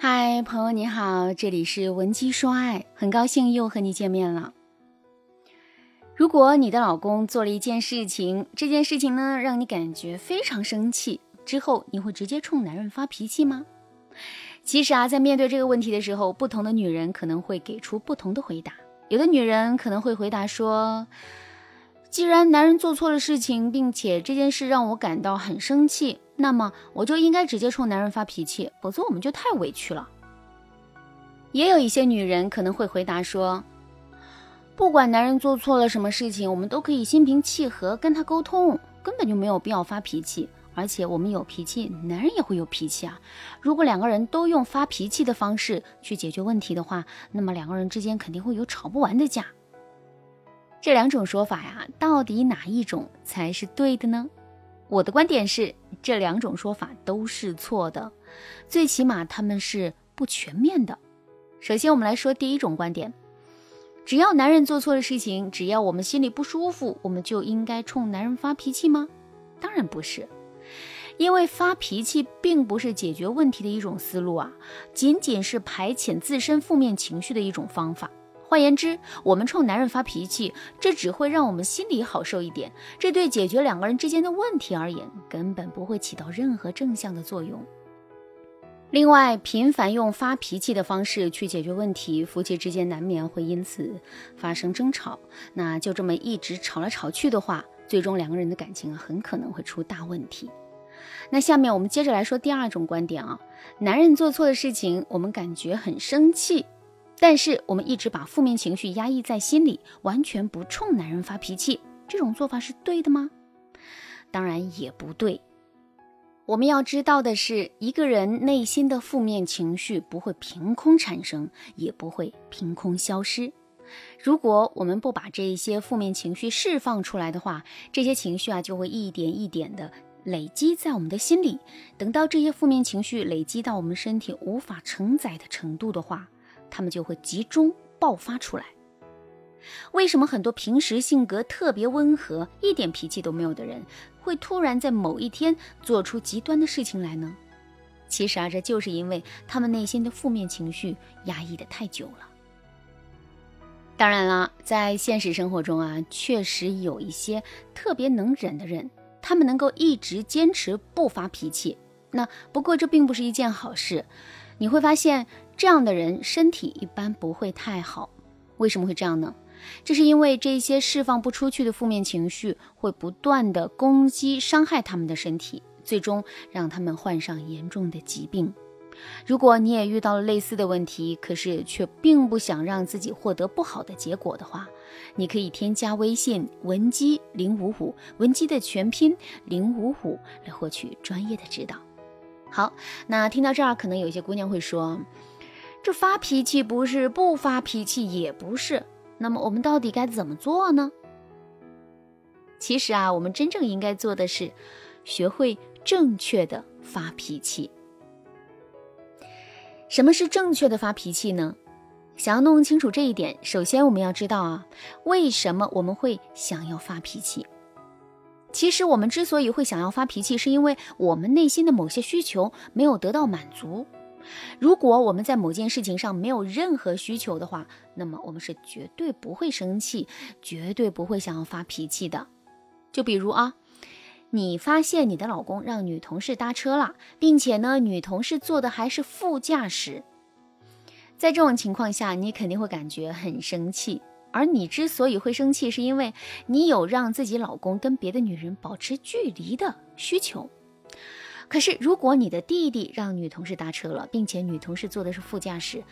嗨，朋友你好，这里是文姬说爱，很高兴又和你见面了。如果你的老公做了一件事情，这件事情呢让你感觉非常生气，之后你会直接冲男人发脾气吗？其实啊，在面对这个问题的时候，不同的女人可能会给出不同的回答。有的女人可能会回答说：“既然男人做错了事情，并且这件事让我感到很生气。”那么我就应该直接冲男人发脾气，否则我们就太委屈了。也有一些女人可能会回答说：“不管男人做错了什么事情，我们都可以心平气和跟他沟通，根本就没有必要发脾气。而且我们有脾气，男人也会有脾气啊。如果两个人都用发脾气的方式去解决问题的话，那么两个人之间肯定会有吵不完的架。这两种说法呀，到底哪一种才是对的呢？”我的观点是，这两种说法都是错的，最起码他们是不全面的。首先，我们来说第一种观点：只要男人做错了事情，只要我们心里不舒服，我们就应该冲男人发脾气吗？当然不是，因为发脾气并不是解决问题的一种思路啊，仅仅是排遣自身负面情绪的一种方法。换言之，我们冲男人发脾气，这只会让我们心里好受一点，这对解决两个人之间的问题而言，根本不会起到任何正向的作用。另外，频繁用发脾气的方式去解决问题，夫妻之间难免会因此发生争吵。那就这么一直吵来吵去的话，最终两个人的感情，很可能会出大问题。那下面我们接着来说第二种观点啊，男人做错的事情，我们感觉很生气。但是我们一直把负面情绪压抑在心里，完全不冲男人发脾气，这种做法是对的吗？当然也不对。我们要知道的是，一个人内心的负面情绪不会凭空产生，也不会凭空消失。如果我们不把这些负面情绪释放出来的话，这些情绪啊就会一点一点的累积在我们的心里。等到这些负面情绪累积到我们身体无法承载的程度的话，他们就会集中爆发出来。为什么很多平时性格特别温和、一点脾气都没有的人，会突然在某一天做出极端的事情来呢？其实啊，这就是因为他们内心的负面情绪压抑的太久了。当然了，在现实生活中啊，确实有一些特别能忍的人，他们能够一直坚持不发脾气。那不过这并不是一件好事，你会发现。这样的人身体一般不会太好，为什么会这样呢？这是因为这些释放不出去的负面情绪会不断的攻击、伤害他们的身体，最终让他们患上严重的疾病。如果你也遇到了类似的问题，可是却并不想让自己获得不好的结果的话，你可以添加微信文姬零五五，文姬的全拼零五五，来获取专业的指导。好，那听到这儿，可能有些姑娘会说。这发脾气不是，不发脾气也不是，那么我们到底该怎么做呢？其实啊，我们真正应该做的是，学会正确的发脾气。什么是正确的发脾气呢？想要弄清楚这一点，首先我们要知道啊，为什么我们会想要发脾气？其实我们之所以会想要发脾气，是因为我们内心的某些需求没有得到满足。如果我们在某件事情上没有任何需求的话，那么我们是绝对不会生气，绝对不会想要发脾气的。就比如啊，你发现你的老公让女同事搭车了，并且呢，女同事坐的还是副驾驶，在这种情况下，你肯定会感觉很生气。而你之所以会生气，是因为你有让自己老公跟别的女人保持距离的需求。可是，如果你的弟弟让女同事搭车了，并且女同事坐的是副驾驶，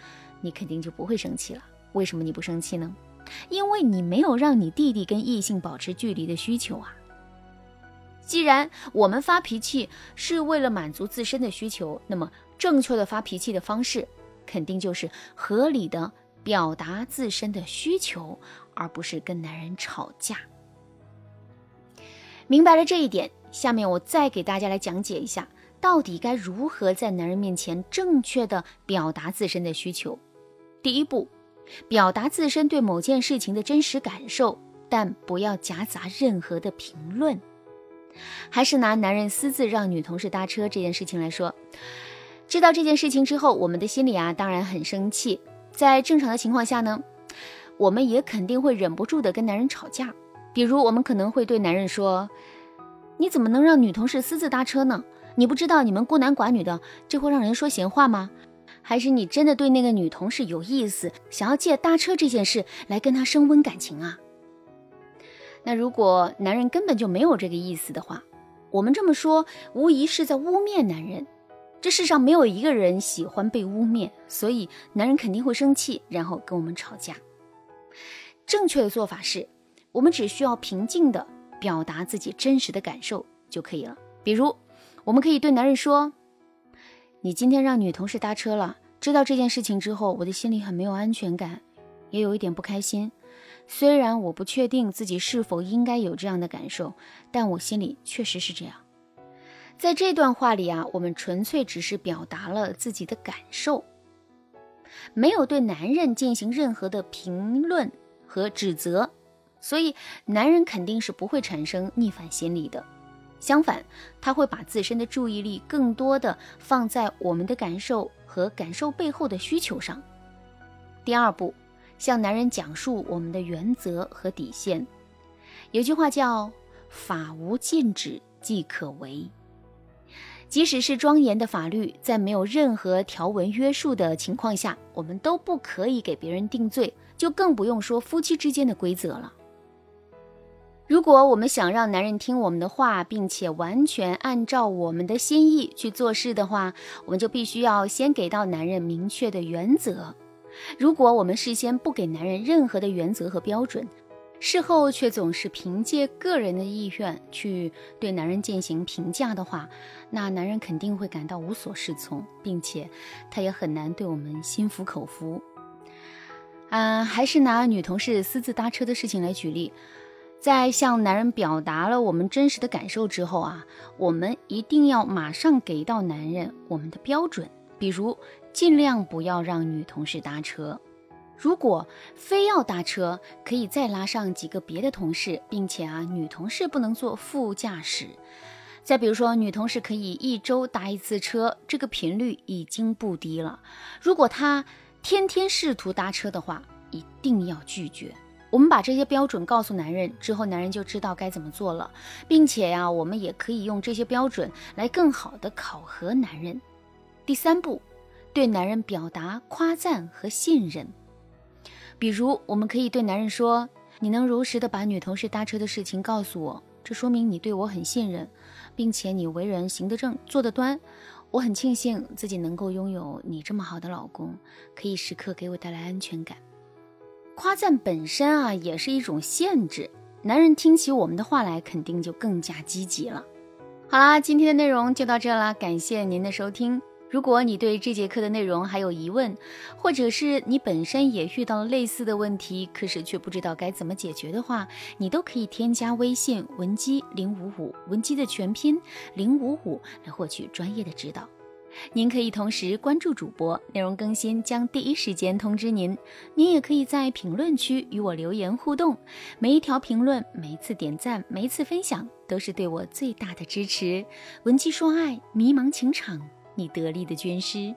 你肯定就不会生气了。为什么你不生气呢？因为你没有让你弟弟跟异性保持距离的需求啊。既然我们发脾气是为了满足自身的需求，那么正确的发脾气的方式，肯定就是合理的表达自身的需求，而不是跟男人吵架。明白了这一点。下面我再给大家来讲解一下，到底该如何在男人面前正确的表达自身的需求。第一步，表达自身对某件事情的真实感受，但不要夹杂任何的评论。还是拿男人私自让女同事搭车这件事情来说，知道这件事情之后，我们的心里啊，当然很生气。在正常的情况下呢，我们也肯定会忍不住的跟男人吵架。比如，我们可能会对男人说：“你怎么能让女同事私自搭车呢？你不知道你们孤男寡女的，这会让人说闲话吗？还是你真的对那个女同事有意思，想要借搭车这件事来跟她升温感情啊？”那如果男人根本就没有这个意思的话，我们这么说，无疑是在污蔑男人。这世上没有一个人喜欢被污蔑，所以男人肯定会生气，然后跟我们吵架。正确的做法是，我们只需要平静地表达自己真实的感受就可以了。比如，我们可以对男人说：“你今天让女同事搭车了，知道这件事情之后，我的心里很没有安全感，也有一点不开心。虽然我不确定自己是否应该有这样的感受，但我心里确实是这样。”在这段话里啊，我们纯粹只是表达了自己的感受，没有对男人进行任何的评论和指责，所以男人肯定是不会产生逆反心理的。相反，他会把自身的注意力更多的放在我们的感受和感受背后的需求上。第二步，向男人讲述我们的原则和底线。有句话叫“法无禁止即可为”。即使是庄严的法律，在没有任何条文约束的情况下，我们都不可以给别人定罪，就更不用说夫妻之间的规则了。如果我们想让男人听我们的话，并且完全按照我们的心意去做事的话，我们就必须要先给到男人明确的原则。如果我们事先不给男人任何的原则和标准，事后却总是凭借个人的意愿去对男人进行评价的话，那男人肯定会感到无所适从，并且他也很难对我们心服口服。啊，还是拿女同事私自搭车的事情来举例，在向男人表达了我们真实的感受之后啊，我们一定要马上给到男人我们的标准，比如尽量不要让女同事搭车。如果非要搭车，可以再拉上几个别的同事，并且啊，女同事不能坐副驾驶。再比如说，女同事可以一周搭一次车，这个频率已经不低了。如果她天天试图搭车的话，一定要拒绝。我们把这些标准告诉男人之后，男人就知道该怎么做了，并且呀，我们也可以用这些标准来更好的考核男人。第三步，对男人表达夸赞和信任。比如，我们可以对男人说：“你能如实的把女同事搭车的事情告诉我，这说明你对我很信任，并且你为人行得正，坐得端。我很庆幸自己能够拥有你这么好的老公，可以时刻给我带来安全感。”夸赞本身啊，也是一种限制，男人听起我们的话来，肯定就更加积极了。好啦，今天的内容就到这啦，感谢您的收听。如果你对这节课的内容还有疑问，或者是你本身也遇到了类似的问题，可是却不知道该怎么解决的话，你都可以添加微信文姬零五五，文姬的全拼零五五，来获取专业的指导。您可以同时关注主播，内容更新将第一时间通知您。您也可以在评论区与我留言互动，每一条评论、每一次点赞、每一次分享，都是对我最大的支持。文姬说爱，迷茫情场。你得力的军师。